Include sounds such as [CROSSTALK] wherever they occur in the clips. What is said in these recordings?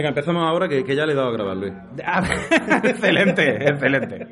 Venga, empezamos ahora que, que ya le he dado a grabar, Luis. [LAUGHS] Ah, excelente, excelente.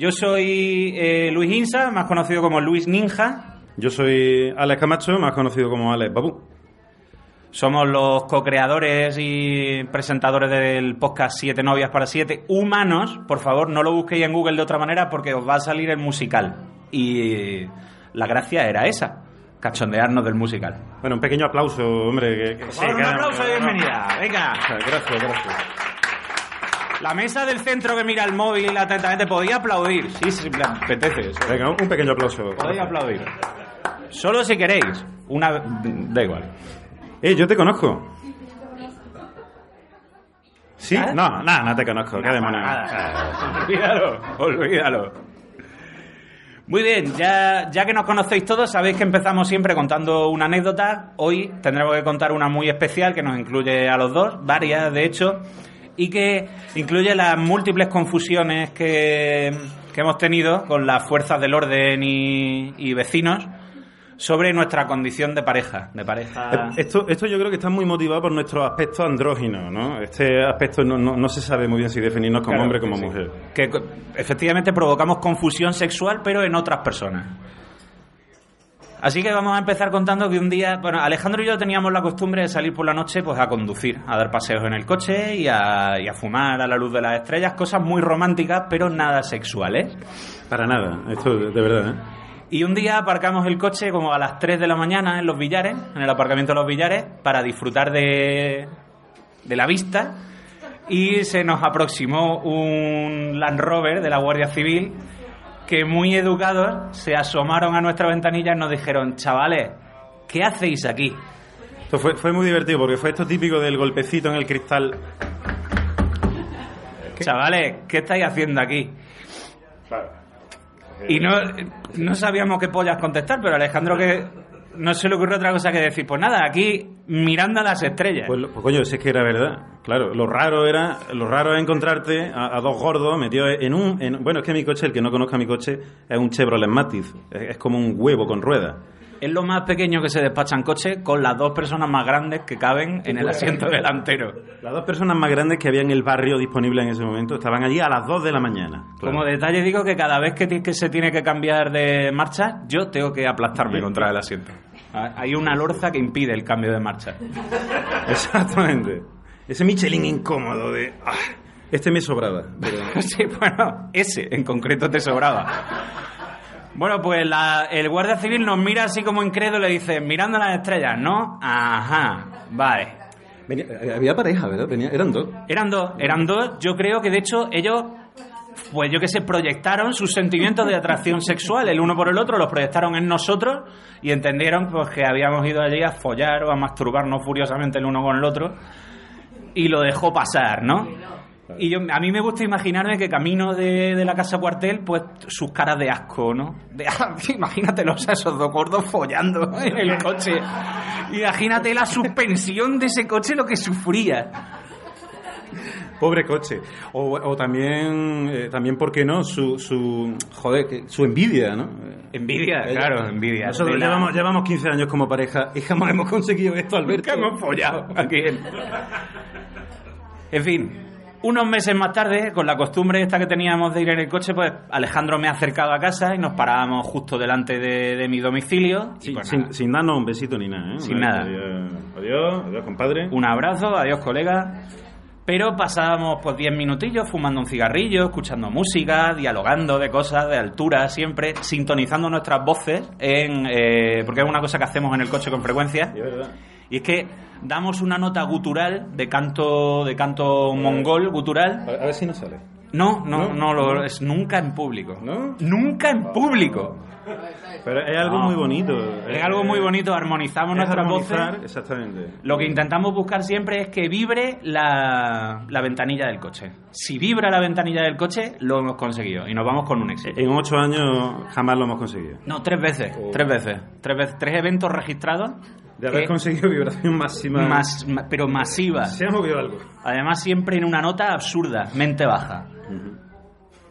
Yo soy eh, Luis Insa, más conocido como Luis Ninja. Yo soy Alex Camacho, más conocido como Alex Babu. Somos los co-creadores y presentadores del podcast Siete Novias para Siete Humanos. Por favor, no lo busquéis en Google de otra manera porque os va a salir el musical. Y la gracia era esa, cachondearnos del musical. Bueno, un pequeño aplauso, hombre. que- que- sí, un aplauso y bienvenida. Venga. Gracias, gracias. La mesa del centro que mira el móvil atentamente podía aplaudir. Sí, sí, me apetece. eso. Venga, un pequeño aplauso. Podéis aplaudir. Solo si queréis. Una. Da igual. Eh, yo te conozco. ¿Sí? ¿Eh? No, nada, no te conozco. ¿Qué demonios? Olvídalo, olvídalo. Muy bien, ya, ya que nos conocéis todos, sabéis que empezamos siempre contando una anécdota. Hoy tendremos que contar una muy especial que nos incluye a los dos, varias de hecho, y que incluye las múltiples confusiones que, que hemos tenido con las fuerzas del orden y, y vecinos sobre nuestra condición de pareja. De pareja. Eh, Esto, esto yo creo que está muy motivado por nuestro aspecto andrógino, ¿no? Este aspecto no, no, no se sabe muy bien si definirnos como Claro, hombre o como sí, mujer. Que efectivamente provocamos confusión sexual, pero en otras personas. Así que vamos a empezar contando que un día, bueno, Alejandro y yo teníamos la costumbre de salir por la noche pues a conducir, a dar paseos en el coche y a, y a fumar a la luz de las estrellas, cosas muy románticas, pero nada sexuales. Para nada, esto de, verdad, ¿eh? Y un día aparcamos el coche como a las 3 de la mañana en los billares, en el aparcamiento de los billares, para disfrutar de, de la vista. Y se nos aproximó un Land Rover de la Guardia Civil que muy educados se asomaron a nuestra ventanilla y nos dijeron, chavales, ¿qué hacéis aquí? Esto fue, fue muy divertido porque fue esto típico del golpecito en el cristal. Chavales, ¿qué estáis haciendo aquí? Y no, no sabíamos qué pollas contestar, pero Alejandro que no se le ocurrió otra cosa que decir, pues nada, aquí mirando a las estrellas. Pues, pues, coño, si es que era verdad. Claro, lo raro era, lo raro es encontrarte a, a dos gordos metidos en un, en- bueno, es que mi coche, el que no conozca mi coche, es un Chevrolet Matiz. Es, es como un huevo con ruedas. Es lo más pequeño que se despacha en coche con las dos personas más grandes que caben en el asiento delantero. Las dos personas más grandes que había en el barrio disponible en ese momento estaban allí a las 2 de la mañana. Claro. Como detalle digo que cada vez que, que se tiene que cambiar de marcha, yo tengo que aplastarme contra el asiento. Ah, Hay una lorza que impide el cambio de marcha. [LAUGHS] Exactamente. Ese Michelin incómodo de... ah, este me sobraba. pero- [LAUGHS] Sí, bueno, ese en concreto te sobraba. Bueno, pues la- el guardia civil nos mira así como incrédulo y le dice, mirando las estrellas, ¿no? Ajá, vale. Venía- había pareja, ¿verdad? Venía- eran dos. Eran dos, eran dos. Yo creo que de hecho ellos, pues yo que sé, proyectaron sus sentimientos de atracción sexual el uno por el otro, los proyectaron en nosotros y entendieron pues que habíamos ido allí a follar o a masturbarnos furiosamente el uno con el otro y lo dejó pasar, ¿no? Y yo, a mí me gusta imaginarme que camino de, de la casa cuartel, pues sus caras de asco, ¿no? De, [LAUGHS] ah, imagínatelos a esos dos gordos follando [LAUGHS] en el coche. Imagínate la suspensión de ese coche, lo que sufría. Pobre coche. O, o también, eh, también, ¿por qué no? Su, su, joder, que- su envidia, ¿no? Envidia, Ella- claro, envidia. Nosotros De la- llevamos, llevamos 15 años como pareja [LAUGHS] y jamás hemos conseguido esto, Alberto. que hemos follado aquí. En fin, unos meses más tarde, con la costumbre esta que teníamos de ir en el coche, pues Alejandro me ha acercado a casa y nos parábamos justo delante de, de mi domicilio. y pues sin, sin darnos un besito ni nada, ¿eh? Sin nada. adiós, adiós, compadre. un abrazo, adiós colega. Pero pasábamos pues 10 minutillos fumando un cigarrillo, escuchando música, dialogando de cosas de altura, siempre sintonizando nuestras voces, en, eh, porque es una cosa que hacemos en el coche con frecuencia. Y es verdad. Y es que damos una nota gutural de canto de canto mongol gutural. A, a ver si nos sale. No, no, ¿No? no, lo es nunca en público. ¿No? Nunca en público. Pero es algo No. muy bonito. Es algo muy bonito, armonizamos Es nuestras voces. Exactamente. Lo que intentamos buscar siempre es que vibre la, la ventanilla del coche. Si vibra la ventanilla del coche, lo hemos conseguido y nos vamos con un éxito. En ocho años jamás lo hemos conseguido. No, tres veces, Oh. tres veces, tres veces, tres eventos registrados. De haber que- conseguido vibración máxima. pero masiva. Se ha movido algo. Además, siempre en una nota absurda, mente baja.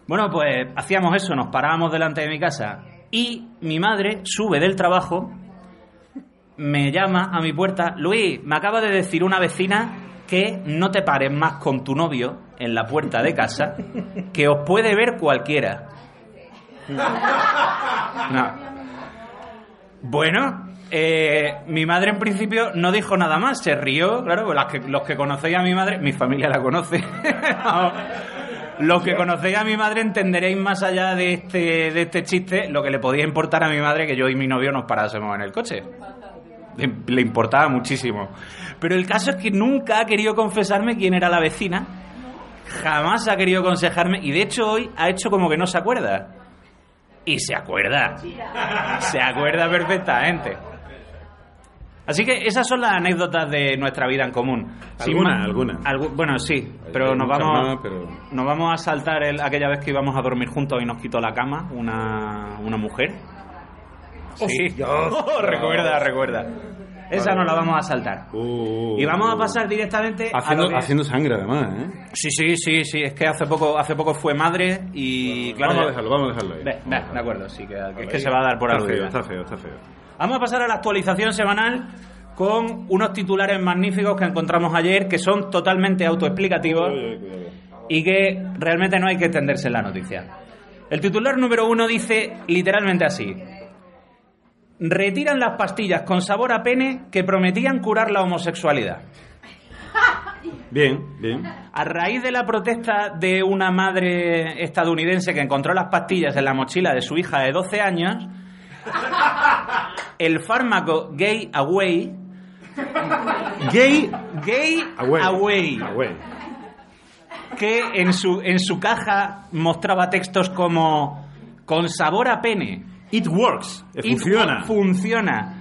Bueno, pues hacíamos eso, nos parábamos delante de mi casa y mi madre sube del trabajo, me llama a mi puerta, Luis, me acaba de decir una vecina que no te pares más con tu novio en la puerta de casa, que os puede ver cualquiera. [LAUGHS] No. Bueno, eh, mi madre en principio no dijo nada más, se rió, claro, pues las que- los que conocéis a mi madre, mi familia la conoce. [LAUGHS] los que conocéis a mi madre entenderéis más allá de este, de este chiste lo que le podía importar a mi madre que yo y mi novio nos parásemos en el coche. Le, le importaba muchísimo. Pero el caso es que nunca ha querido confesarme quién era la vecina, jamás ha querido aconsejarme y de hecho hoy ha hecho como que no se acuerda. Y se acuerda. Se acuerda perfectamente. Así que esas son las anécdotas de nuestra vida en común. Sin Algunas, más- algunas. algu- bueno, sí, pero nos vamos, más, pero- nos vamos a saltar el- aquella vez que íbamos a dormir juntos y nos quitó la cama una, una mujer. Sí, [LAUGHS] Oh, recuerda, recuerda. Esa no la vamos a saltar. Uh, Y vamos a pasar directamente a Haciendo, lo que- haciendo sangre, además, ¿eh? Sí, sí, sí, sí. Es que hace poco, hace poco fue madre y claro. vamos a dejarlo, vamos a dejarlo ahí. Ve, ve, de acuerdo, sí, que, que es que se va a dar por está feo, está feo, está feo. Vamos a pasar a la actualización semanal con unos titulares magníficos que encontramos ayer que son totalmente autoexplicativos y que realmente no hay que extenderse en la noticia. El titular número uno dice literalmente así. Retiran las pastillas con sabor a pene que prometían curar la homosexualidad. Bien, bien. A raíz de la protesta de una madre estadounidense que encontró las pastillas en la mochila de su hija de 12 años, el fármaco Gay Away, Gay Gay away. Away, Away. que en su, en su caja mostraba textos como con sabor a pene. It works. Funciona. Funciona.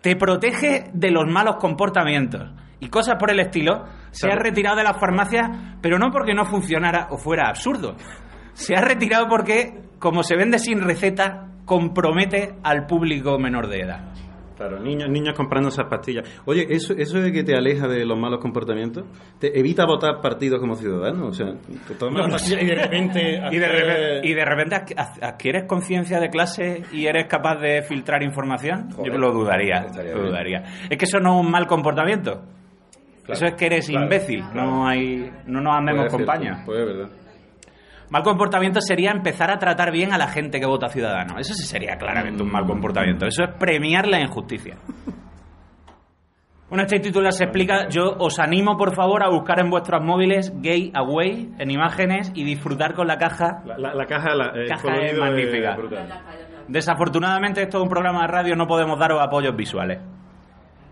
Te protege de los malos comportamientos. Y cosas por el estilo. Se Claro. ha retirado de las farmacias, pero no porque no funcionara o fuera absurdo. Se ha retirado porque, como se vende sin receta, compromete al público menor de edad. Claro, niños, niños comprando esas pastillas. Oye, eso, eso de que te aleja de los malos comportamientos, te evita votar partidos como ciudadano. O sea, te tomas y de repente. [LAUGHS] Y de, repente, y de repente adqu- ad- adquieres conciencia de clase y eres capaz de filtrar información. Joder, Yo lo dudaría. Lo bien. dudaría. Es que eso no es un mal comportamiento. Claro, eso es que eres claro, imbécil. claro. No hay, no nos andemos Puede con ser, paños. Pues es verdad. Mal comportamiento sería empezar a tratar bien a la gente que vota ciudadano. Eso sí sería claramente un mal comportamiento. Eso es premiar la injusticia. Bueno, este título se explica. Yo os animo, por favor, a buscar en vuestros móviles Gay Away en imágenes y disfrutar con la caja. La, la- la caja, la, Caja es magnífica. Desafortunadamente, esto es un programa de radio, no podemos daros apoyos visuales.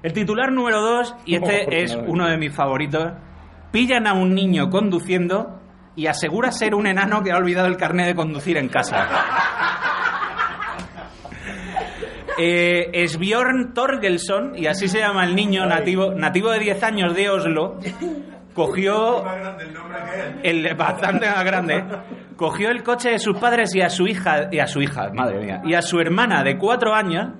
El titular número 2, y este es uno de mis favoritos: pillan a un niño conduciendo y asegura ser un enano que ha olvidado el carnet de conducir en casa. [LAUGHS] Eh, es Bjorn Torgelsson, y así se llama el niño nativo, nativo de 10 años de Oslo, cogió el bastante más grande cogió el coche de sus padres y a su hija y a su hija madre mía y a su hermana de cuatro años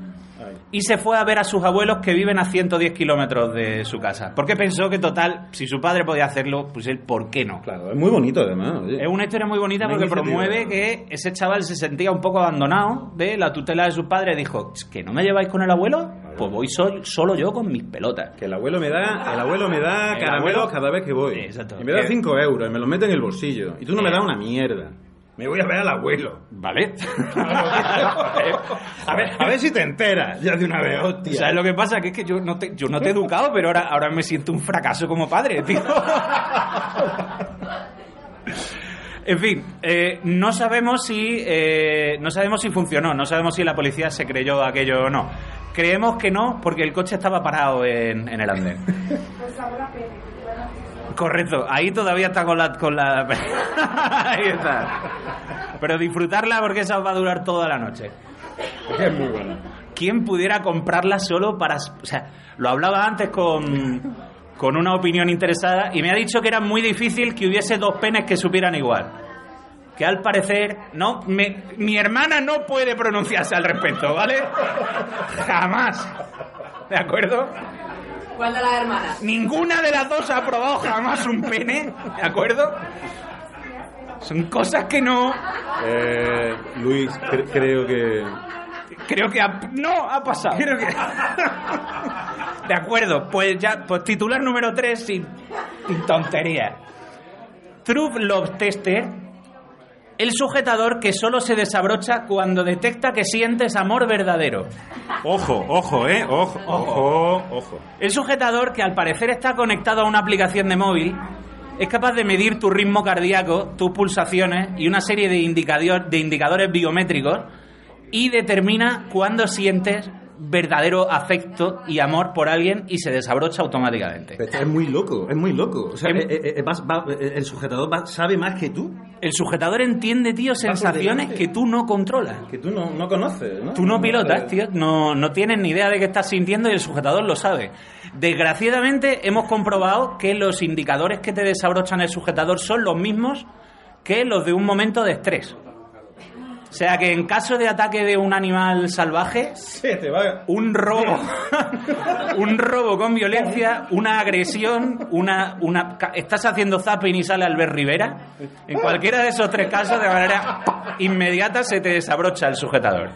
y se fue a ver a sus abuelos que viven a 110 kilómetros de su casa. Porque pensó que, total, si su padre podía hacerlo, pues él, ¿por qué no? Claro, es muy bonito además. oye. Es una historia muy bonita Una porque promueve que ese chaval se sentía un poco abandonado de la tutela de sus padres. Dijo, "¿Es ¿que no me lleváis con el abuelo? Pues voy sol- solo yo con mis pelotas. Que el abuelo me da, el abuelo me da El caramelos abuelo- cada vez que voy. Exacto. Y me da Eh. 5 euros y me los mete en el bolsillo. Y tú no me Eh. das una mierda. Me voy a ver al abuelo. ¿Vale? [LAUGHS] A ver, a ver si te enteras ya de una vez, hostia. ¿Sabes lo que pasa? Que es que yo no te, yo no te he educado, pero ahora, ahora me siento un fracaso como padre, tío. [LAUGHS] En fin, eh, no sabemos si eh, no sabemos si funcionó, no sabemos si la policía se creyó aquello o no. Creemos que no, porque el coche estaba parado en, en el andén. Correcto, ahí todavía está con la... Con la... [LAUGHS] ahí está. Pero disfrutarla porque esa os va a durar toda la noche. Es muy bueno. ¿Quién pudiera comprarla solo para... O sea, lo hablaba antes con, con una opinión interesada y me ha dicho que era muy difícil que hubiese dos penes que supieran igual. Que al parecer, no, me- mi hermana no puede pronunciarse al respecto, ¿vale? [LAUGHS] Jamás. ¿De acuerdo? ¿Cuál de las hermanas? Ninguna de las dos ha probado jamás un pene, ¿de acuerdo? Son cosas que no... Eh, Luis, cre- creo que... Creo que ha- no ha pasado. Creo que De acuerdo, pues ya pues titular número 3 sin, sin tonterías. True Love Tester, el sujetador que solo se desabrocha cuando detecta que sientes amor verdadero. Ojo, ojo, eh. Ojo, ojo, ojo. El sujetador que al parecer está conectado a una aplicación de móvil es capaz de medir tu ritmo cardíaco, tus pulsaciones y una serie de, indicador- de indicadores biométricos y determina cuándo sientes verdadero afecto y amor por alguien y se desabrocha automáticamente. Pero es muy loco, es muy loco. O sea, Em- eh, eh, eh, vas- va- eh, el sujetador va- sabe más que tú, El sujetador entiende, tío, sensaciones que tú no controlas. que tú no, no conoces, ¿no? Tú no pilotas, tío, no, no tienes ni idea de qué estás sintiendo y el sujetador lo sabe. Desgraciadamente hemos comprobado que los indicadores que te desabrochan el sujetador son los mismos que los de un momento de estrés. O sea que en caso de ataque de un animal salvaje, Se te va... un robo, [LAUGHS] un robo con violencia, una agresión, una, una, estás haciendo zapping y sale Albert Rivera. En cualquiera de esos tres casos, de manera inmediata, se te desabrocha el sujetador.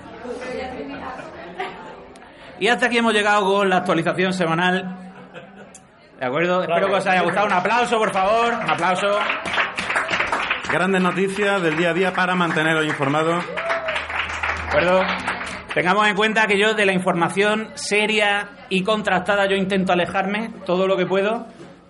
Y hasta aquí hemos llegado con la actualización semanal. ¿De acuerdo? Espero que os haya gustado. Un aplauso, por favor. Un aplauso. Grandes noticias del día a día para manteneros informados. ¿De acuerdo? Tengamos en cuenta que yo de la información seria y contrastada yo intento alejarme todo lo que puedo,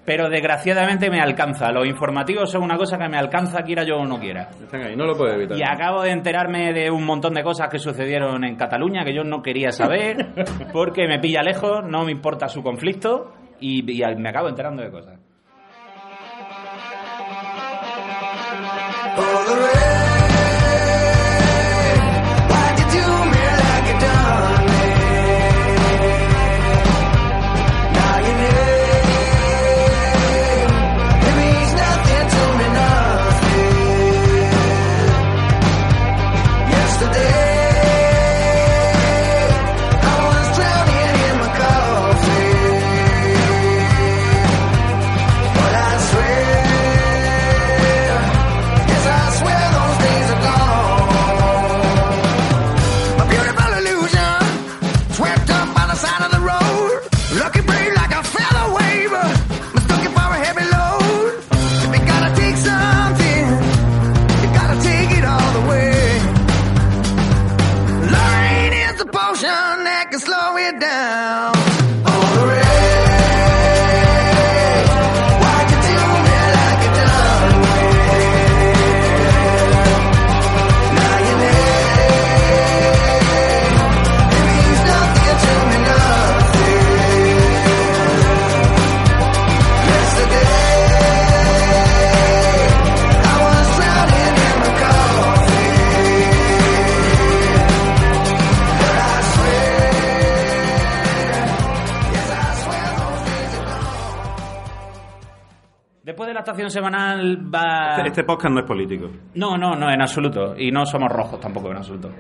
pero desgraciadamente me alcanza. Los informativos son una cosa que me alcanza quiera yo o no quiera. Están ahí, no lo puedes evitar. Y acabo de enterarme de un montón de cosas que sucedieron en Cataluña que yo no quería saber, [LAUGHS] porque me pilla lejos, no me importa su conflicto y, y me acabo enterando de cosas. For the rain, down. Estación semanal va... Este, este podcast no es político. No, no, no, en absoluto. Y no somos rojos tampoco, en absoluto.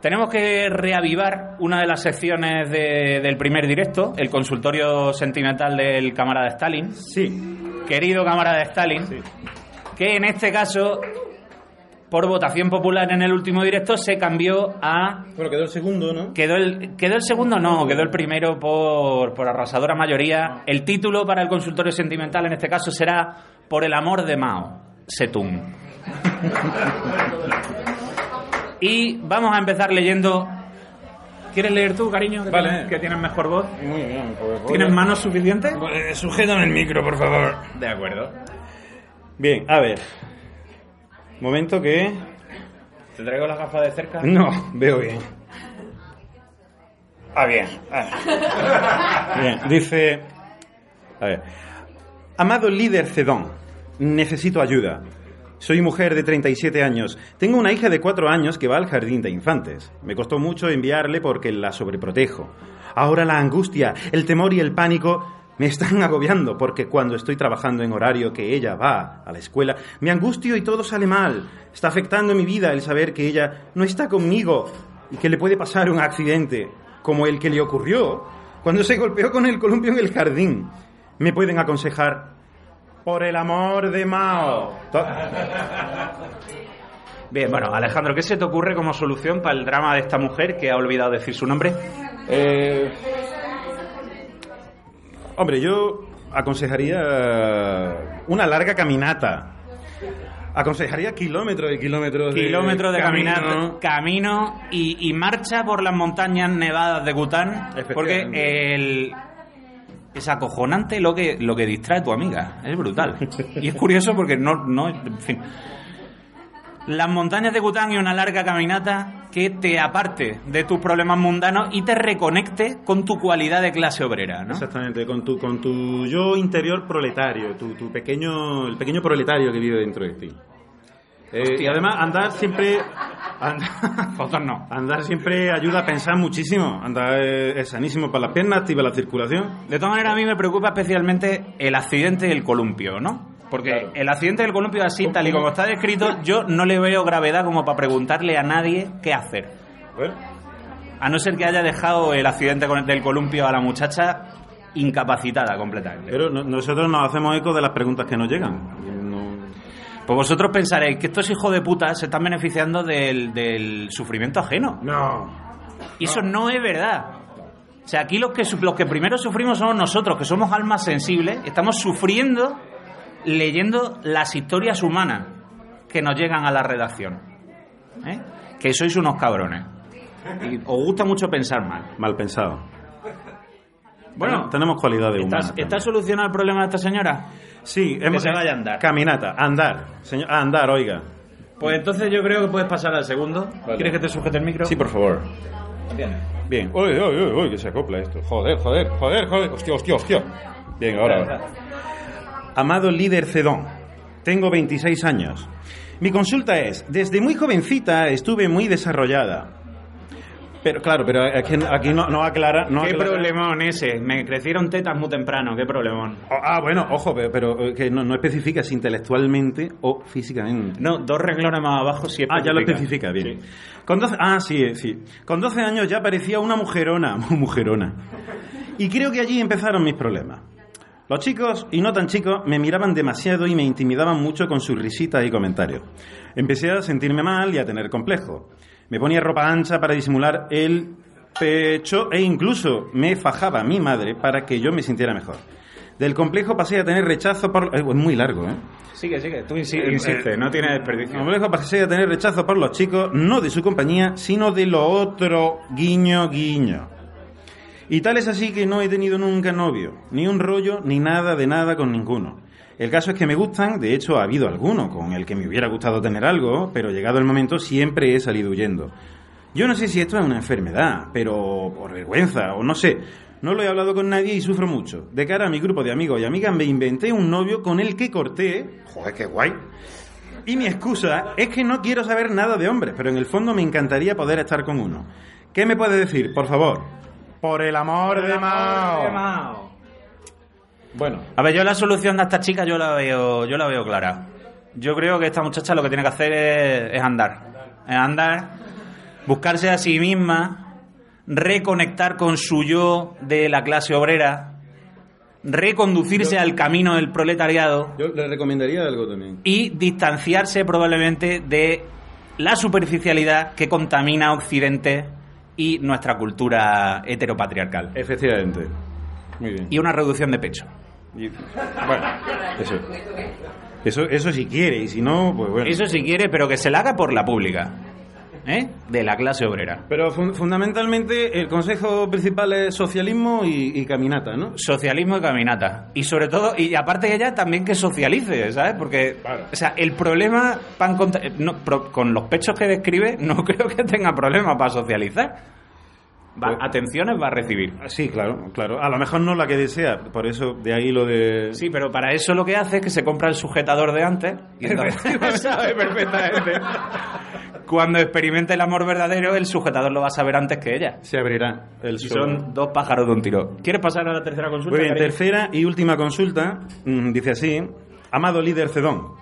Tenemos que reavivar una de las secciones de- del primer directo, el consultorio sentimental del camarada Stalin. Sí. Querido camarada Stalin, que en este caso, por votación popular en el último directo, se cambió a Bueno, quedó el segundo, ¿no? Quedó el, quedó el segundo, no, quedó el primero por, por arrasadora mayoría. El título para el consultorio sentimental en este caso será Por el amor de Mao, Setung. [LAUGHS] y vamos a empezar leyendo. ¿Quieres leer tú, cariño? Que, Vale. tienes, que tienes mejor voz. Muy bien, pues. ¿Tienes manos suficientes? Eh, sujétame el micro, por favor. De acuerdo. Bien, a ver. Momento que. ¿Te traigo las gafas de cerca? No, veo bien. Ah, bien. ah. Bien, dice. A ver. Amado líder Cedón, necesito ayuda. Soy mujer de 37 años. Tengo una hija de 4 años que va al jardín de infantes. Me costó mucho enviarle porque la sobreprotejo. Ahora la angustia, el temor y el pánico me están [LAUGHS] agobiando porque cuando estoy trabajando en horario que ella va a la escuela, me angustio y todo sale mal. Está afectando mi vida el saber que ella no está conmigo y que le puede pasar un accidente como el que le ocurrió cuando se golpeó con el columpio en el jardín. ¿Me pueden aconsejar? Por el amor de Mao. To- [LAUGHS] Bien, bueno, Alejandro, ¿qué se te ocurre como solución para el drama de esta mujer que ha olvidado decir su nombre? Eh, hombre, yo aconsejaría una larga caminata. Aconsejaría kilómetros y kilómetros de kilómetros de camino. caminata, camino y, y marcha por las montañas nevadas de Bután, porque el, es acojonante lo que lo que distrae a tu amiga, es brutal. Y es curioso porque no no, en fin. Las montañas de Bután y una larga caminata que te aparte de tus problemas mundanos y te reconecte con tu cualidad de clase obrera, ¿no? Exactamente, con tu, con tu yo interior proletario, tu, tu pequeño, el pequeño proletario que vive dentro de ti. Eh, y además andar siempre, andar, [LAUGHS] Fotos no. andar siempre ayuda a pensar muchísimo. Andar es, es sanísimo para las piernas, activa la circulación. De todas maneras, a mí me preocupa especialmente el accidente del columpio, ¿no? Porque Claro. el accidente del columpio así, tal y como está descrito, yo no le veo gravedad como para preguntarle a nadie qué hacer. Bueno, A no ser que haya dejado el accidente del columpio a la muchacha incapacitada completamente. pero no- nosotros nos hacemos eco de las preguntas que nos llegan. No- Pues vosotros pensaréis que estos hijos de puta se están beneficiando del, del sufrimiento ajeno. No. Y eso no es verdad. O sea, aquí los que, los que primero sufrimos somos nosotros, que somos almas sensibles, estamos sufriendo leyendo las historias humanas que nos llegan a la redacción. ¿Eh? Que sois unos cabrones. Y os gusta mucho pensar mal. Mal pensado. Bueno, tenemos cualidades ¿Está, humanas. ¿está solucionado el problema de esta señora? Sí, hemos, se vaya a andar. Caminata, andar. Señor, a andar, oiga. Pues entonces yo creo que puedes pasar al segundo. Vale. ¿Quieres que te sujete el micro? Sí, por favor. Bien. Bien. Uy, uy, uy, uy, que se acopla esto. Joder, joder, joder, joder. Hostia, hostia, hostia. Bien, ahora. Amado líder Cedón, tengo 26 años. Mi consulta es, desde muy jovencita estuve muy desarrollada. Pero claro, pero aquí, aquí no, no aclara... No ¿Qué aclara- problemón ese? Me crecieron tetas muy temprano, qué problemón. Ah, bueno, ojo, pero, pero, eh, que no, no especifica si intelectualmente o físicamente. No, dos renglones más abajo sí Ah, ya lo especifica, bien. Con 12, ah, sí, eh, sí. Con 12 años ya parecía una mujerona, [LAUGHS] mujerona. Y creo que allí empezaron mis problemas. Los chicos, y no tan chicos, me miraban demasiado y me intimidaban mucho con sus risitas y comentarios. Empecé a sentirme mal y a tener complejo. Me ponía ropa ancha para disimular el pecho e incluso me fajaba mi madre para que yo me sintiera mejor. Del complejo pasé a tener rechazo por... Es muy largo, ¿eh? Sigue, sigue, tú insi- insiste, no tiene desperdicio. Complejo pasé a tener rechazo por los chicos, no de su compañía, sino de lo otro, guiño, guiño. Y tal es así que no he tenido nunca novio, ni un rollo, ni nada de nada con ninguno. El caso es que me gustan, de hecho ha habido alguno con el que me hubiera gustado tener algo, pero llegado el momento siempre he salido huyendo. Yo no sé si esto es una enfermedad, pero por vergüenza, o no sé. No lo he hablado con nadie y sufro mucho. De cara a mi grupo de amigos y amigas me inventé un novio con el que corté. Joder, qué guay. Y mi excusa es que no quiero saber nada de hombres, pero en el fondo me encantaría poder estar con uno. ¿Qué me puede decir, por favor? Por el amor de Mao. Bueno, A ver, yo la solución de esta chica yo la veo, yo la veo clara. Yo creo que esta muchacha lo que tiene que hacer es, es andar. Es andar buscarse a sí misma, reconectar con su yo de la clase obrera, reconducirse al camino del proletariado Yo le recomendaría algo también. y distanciarse probablemente de la superficialidad que contamina Occidente y nuestra cultura heteropatriarcal. Efectivamente. Muy bien. Y una reducción de pecho. Y- bueno, eso. Eso, eso si quiere, y si no, pues bueno. Eso si quiere, pero que se la haga por la pública. ¿Eh? De la clase obrera. Pero fun- fundamentalmente el consejo principal es socialismo y, y caminata, ¿no? Socialismo y caminata. Y sobre todo, y aparte ella también que socialice, ¿sabes? Porque, Claro. o sea, el problema pan contra- no, pro- con los pechos que describe, no [LAUGHS] creo que tenga problema para socializar. Va- Pues- atenciones va a recibir. Ah, Sí, claro, claro. A lo mejor no la que desea, por eso de ahí lo de... Sí, pero para eso lo que hace es que se compra el sujetador de antes y [LAUGHS] entonces sabe perfectamente. [LAUGHS] Cuando experimente el amor verdadero, el sujetador lo va a saber antes que ella. Se abrirá el sol. son dos pájaros de un tiro. ¿Quieres pasar a la tercera consulta? Muy bien, cariño? tercera y última consulta. mm, dice así: Amado líder Cedón,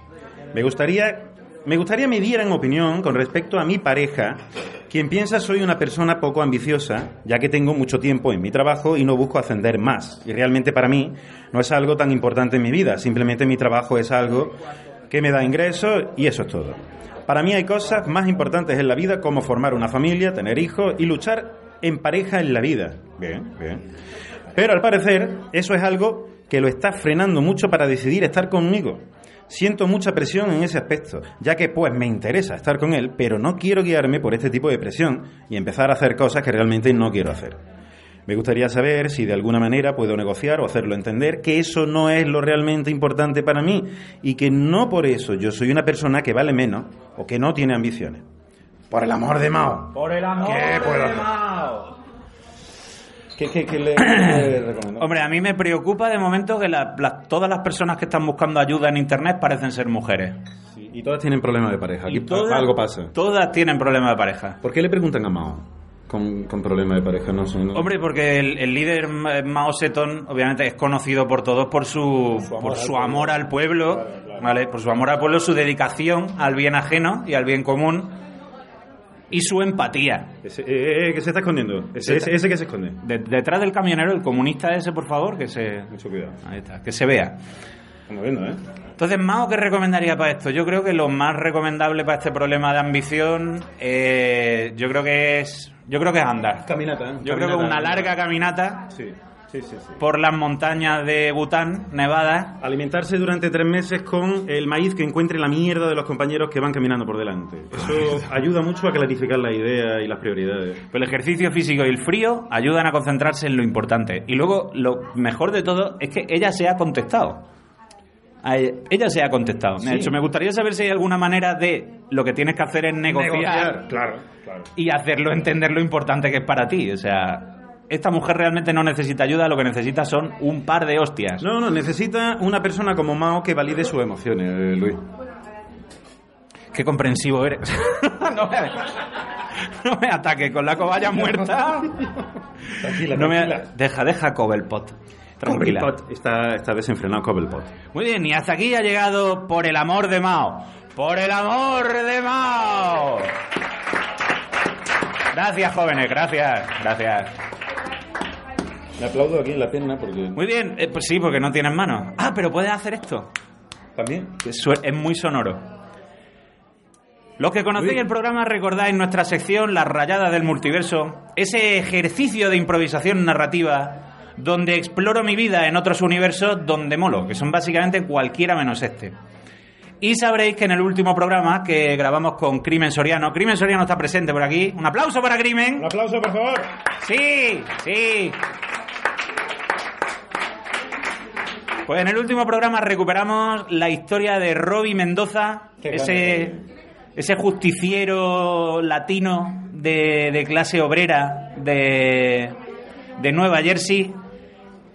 me gustaría, me gustaría me dieran opinión con respecto a mi pareja, quien piensa soy una persona poco ambiciosa, ya que tengo mucho tiempo en mi trabajo y no busco ascender más. Y realmente para mí no es algo tan importante en mi vida, simplemente mi trabajo es algo que me da ingresos y eso es todo. Para mí hay cosas más importantes en la vida como formar una familia, tener hijos y luchar en pareja en la vida. Bien, bien. Pero al parecer, eso es algo que lo está frenando mucho para decidir estar conmigo. Siento mucha presión en ese aspecto, ya que pues me interesa estar con él, pero no quiero guiarme por este tipo de presión y empezar a hacer cosas que realmente no quiero hacer. Me gustaría saber si de alguna manera puedo negociar o hacerlo entender que eso no es lo realmente importante para mí y que no por eso yo soy una persona que vale menos o que no tiene ambiciones. Por el amor de Mao. Por el amor ¿Qué puedo de hacer? Mao. ¿Qué, qué- qué le, le recomiendo? Hombre, a mí me preocupa de momento que la- la- todas las personas que están buscando ayuda en Internet parecen ser mujeres. Sí, y todas tienen problemas de pareja. Aquí Y todas- algo pasa. Todas tienen problemas de pareja. ¿Por qué le preguntan a Mao con, con problemas de pareja? No sé. no- Hombre, porque el, el líder Ma- Mao Zedong obviamente es conocido por todos por su, por su amor al pueblo, ¿vale? Por su amor al pueblo, su dedicación al bien ajeno y al bien común y su empatía. Ese, eh, eh, que se está escondiendo. Ese, ese, ese que se esconde. De- detrás del camionero, el comunista ese, por favor, que se... Mucho cuidado. Ahí está, que se vea. Estamos viendo, ¿eh? Entonces, Mao, ¿qué recomendaría para esto? Yo creo que lo más recomendable para este problema de ambición, eh, yo creo que es, yo creo que es andar. Caminata. ¿eh? Yo creo que una larga caminata Sí, sí, sí. sí. por las montañas de Bután, Nevada. Alimentarse durante tres meses con el maíz que encuentre la mierda de los compañeros que van caminando por delante. Eso [LAUGHS] ayuda mucho a clarificar la idea y las prioridades. Pero el ejercicio físico y el frío ayudan a concentrarse en lo importante. Y luego, lo mejor de todo es que ella se ha contestado. Ella, se ha contestado. De Sí. hecho, me gustaría saber si hay alguna manera de lo que tienes que hacer es negociar. Claro, claro. y hacerlo entender lo importante que es para ti. O sea, esta mujer realmente no necesita ayuda, lo que necesita son un par de hostias. No, no, necesita una persona como Mao que valide sus emociones, eh, Luis. Qué comprensivo eres. [LAUGHS] no, me, no me ataques con la cobaya muerta. Tranquila, No me- tranquila. deja, deja Cobblepot. Tranquila. Cobblepot. Está, está desenfrenado Cobblepot. Muy bien, y hasta aquí ha llegado Por el amor de Mao. Por el amor de Mao. Gracias, jóvenes, gracias, gracias. Le aplaudo aquí en la pierna porque... Muy bien, eh, pues sí, porque no tienes manos. Ah, pero puedes hacer esto. ¿También? su- es muy sonoro. Los que conocéis el programa recordáis nuestra sección La Rayada del Multiverso, ese ejercicio de improvisación narrativa donde exploro mi vida en otros universos donde molo, que son básicamente cualquiera menos este. Y sabréis que en el último programa que grabamos con Crimen Soriano, Crimen Soriano está presente por aquí. Un aplauso para Crimen. Un aplauso, por favor. Sí, sí. Pues en el último programa recuperamos la historia de Robbie Mendoza, Qué ese, ese justiciero latino de, de clase obrera de, de Nueva Jersey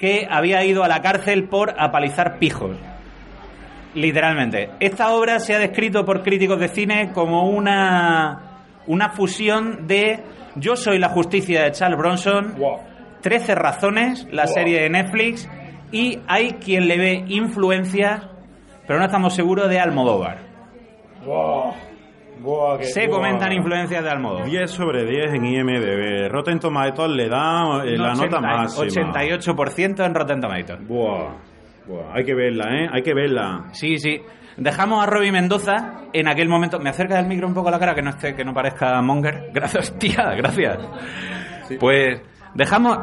que había ido a la cárcel por apalizar pijos. Literalmente. Esta obra se ha descrito por críticos de cine como una, una fusión de Yo soy la justicia de Charles Bronson, Wow. 13 razones, la serie de Netflix, y hay quien le ve influencia, pero no estamos seguros de Almodóvar. Que- Se comentan influencias de Almodóvar. 10 sobre 10 en IMDB. Rotten Tomatoes le da eh, la nota 80 máxima. 88% en Rotten Tomatoes. Buah, buah, hay que verla, ¿eh? Hay que verla. Sí, sí. Dejamos a Robbie Mendoza en aquel momento. Me acerca el micro un poco a la cara que no esté, que no parezca Monger. [LAUGHS] Gracias, tía, gracias. Pues dejamos,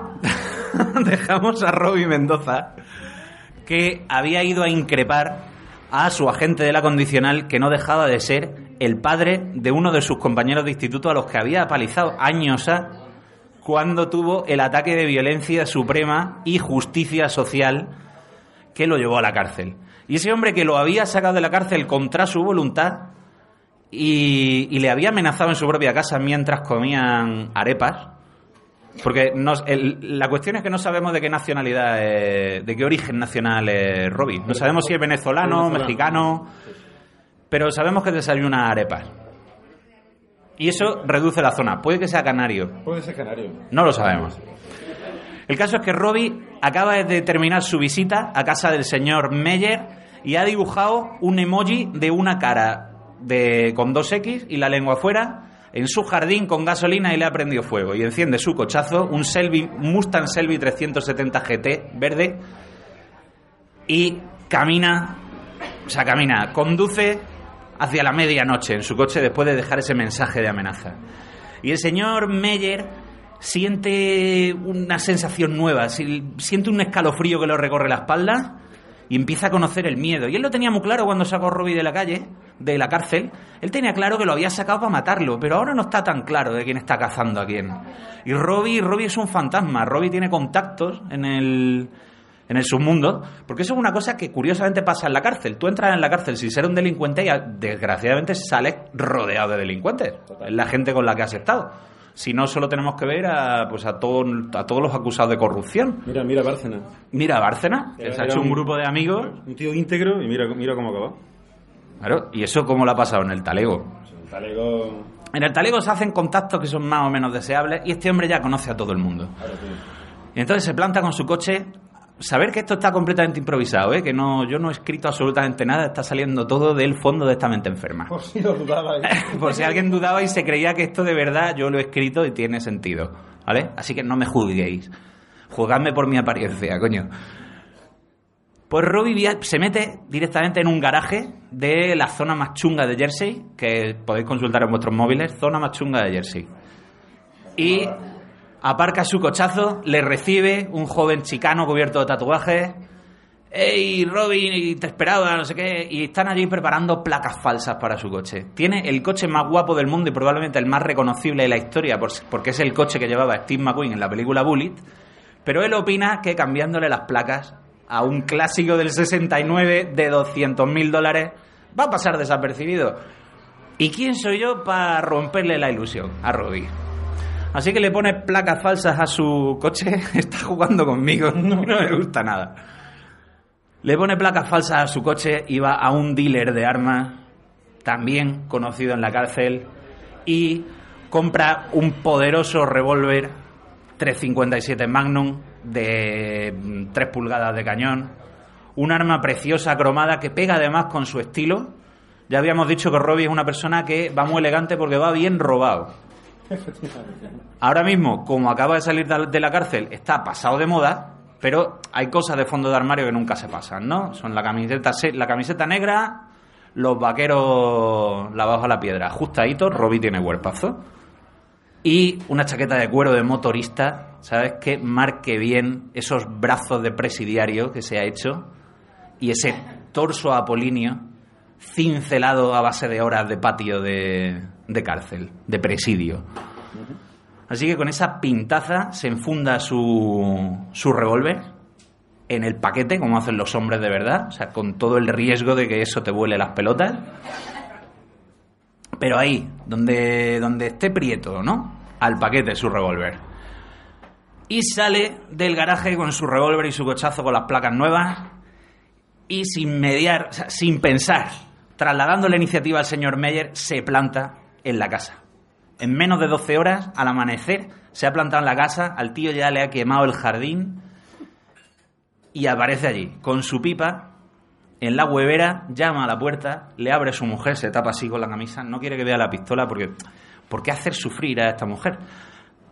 [LAUGHS] dejamos a Robbie Mendoza que había ido a increpar a su agente de la condicional que no dejaba de ser el padre de uno de sus compañeros de instituto a los que había apalizado años a cuando tuvo el ataque de violencia suprema y justicia social que lo llevó a la cárcel. Y ese hombre que lo había sacado de la cárcel contra su voluntad y, y le había amenazado en su propia casa mientras comían arepas, porque nos- el- la cuestión es que no sabemos de qué nacionalidad, es- de qué origen nacional es Robbie. No sabemos si es venezolano, Venezolano. mexicano, pero sabemos que desayuna arepas. Y eso reduce la zona. Puede que sea canario, Puede ser canario. no lo sabemos. El caso es que Robbie acaba de terminar su visita a casa del señor Meyer y ha dibujado un emoji de una cara de, con dos X y la lengua afuera en su jardín con gasolina y le ha prendido fuego. Y enciende su cochazo, un Selby, un Mustang Selby 370 GT verde y camina, o sea, camina, conduce hacia la medianoche en su coche después de dejar ese mensaje de amenaza. Y el señor Meyer siente una sensación nueva, si- siente un escalofrío que lo recorre la espalda y empieza a conocer el miedo. Y él lo tenía muy claro cuando sacó a Robbie de la calle, de la cárcel. Él tenía claro que lo había sacado para matarlo, pero ahora no está tan claro de quién está cazando a quién. Y Robbie, Robbie es un fantasma. Robbie tiene contactos en el, en el submundo, porque eso es una cosa que curiosamente pasa en la cárcel. Tú entras en la cárcel sin ser un delincuente y a- desgraciadamente sales rodeado de delincuentes. Es la gente con la que has estado. Si no, solo tenemos que ver a, pues a, todo- a todos los acusados de corrupción. Mira, mira Bárcena. Mira a Bárcena, que se ha hecho un un- grupo de amigos. Un tío íntegro y mira, mira cómo acaba. Claro, y eso cómo lo ha pasado en el talego. El talego... En el talego se hacen contactos que son más o menos deseables y este hombre ya conoce a todo el mundo. Y entonces se planta con su coche. Saber que esto está completamente improvisado, ¿eh? que no, yo no he escrito absolutamente nada, está saliendo todo del fondo de esta mente enferma. Por si lo dudaba. [LAUGHS] Por si alguien dudaba y se creía que esto de verdad yo lo he escrito y tiene sentido. ¿Vale? Así que no me juzguéis. Juzgadme por mi apariencia, coño. Pues Robbie se mete directamente en un garaje de la zona más chunga de Jersey, que podéis consultar en vuestros móviles, zona más chunga de Jersey. Y aparca su cochazo, le recibe un joven chicano cubierto de tatuajes. ¡Ey, Robin! Te esperaba, no sé qué. Y están allí preparando placas falsas para su coche. Tiene el coche más guapo del mundo y probablemente el más reconocible de la historia, por- porque es el coche que llevaba Steve McQueen en la película Bullet. Pero él opina que cambiándole las placas a un clásico del 69 de 200 mil dólares va a pasar desapercibido. ¿Y quién soy yo para romperle la ilusión a Robbie? Así que le pone placas falsas a su coche. [LAUGHS] Está jugando conmigo. [LAUGHS] No, no me gusta nada. Le pone placas falsas a su coche y va a un dealer de armas, también conocido en la cárcel, y compra un poderoso revólver 357 Magnum de 3 pulgadas de cañón, un arma preciosa cromada que pega además con su estilo. Ya habíamos dicho que Robbie es una persona que va muy elegante porque va bien robado. [LAUGHS] Ahora mismo, como acaba de salir de la cárcel, está pasado de moda, pero hay cosas de fondo de armario que nunca se pasan, ¿no? Son la camiseta, se- la camiseta negra, los vaqueros lavados a la piedra, ajustaditos, Robbie tiene cuerpazo. Y una chaqueta de cuero de motorista, ¿sabes? Que marque bien esos brazos de presidiario que se ha hecho y ese torso apolíneo cincelado a base de horas de patio de, de cárcel, de presidio. Así que con esa pintaza se enfunda su, su revólver en el paquete, como hacen los hombres de verdad, o sea, con todo el riesgo de que eso te vuele las pelotas. Pero ahí, donde, donde esté Prieto, ¿no? Al paquete su revólver. Y sale del garaje con su revólver y su cochazo con las placas nuevas y sin mediar, o sea, sin pensar, trasladando la iniciativa al señor Meyer, se planta en la casa. En menos de 12 horas, al amanecer, se ha plantado en la casa, al tío ya le ha quemado el jardín y aparece allí, con su pipa en la huevera, llama a la puerta, le abre su mujer, se tapa así con la camisa, no quiere que vea la pistola porque ¿por qué hacer sufrir a esta mujer?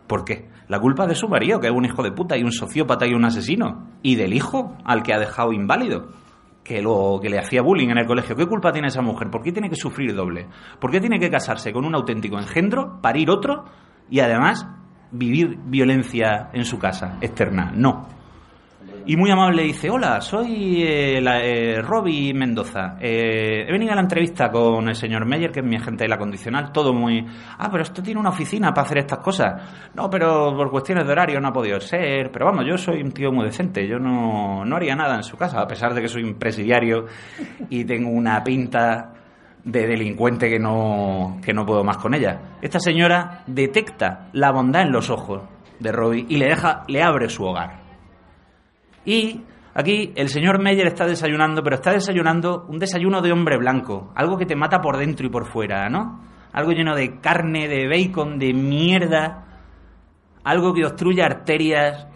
¿Por qué? La culpa es de su marido, que es un hijo de puta y un sociópata y un asesino. Y del hijo al que ha dejado inválido, que, lo, que le hacía bullying en el colegio. ¿Qué culpa tiene esa mujer? ¿Por qué tiene que sufrir doble? ¿Por qué tiene que casarse con un auténtico engendro, parir otro y además vivir violencia en su casa externa? No. Y muy amable dice, hola, soy eh, eh, Robbie Mendoza. Eh, he venido a la entrevista con el señor Meyer, que es mi agente de la condicional, todo muy... Ah, pero esto tiene una oficina para hacer estas cosas. No, pero por cuestiones de horario no ha podido ser. Pero vamos, yo soy un tío muy decente, yo no, no haría nada en su casa, a pesar de que soy un presidiario y tengo una pinta de delincuente que no, que no puedo más con ella. Esta señora detecta la bondad en los ojos de Robbie y le deja, le abre su hogar. Y aquí el señor Meyer está desayunando, pero está desayunando un desayuno de hombre blanco, algo que te mata por dentro y por fuera, ¿no? Algo lleno de carne, de bacon, de mierda, algo que obstruye arterias.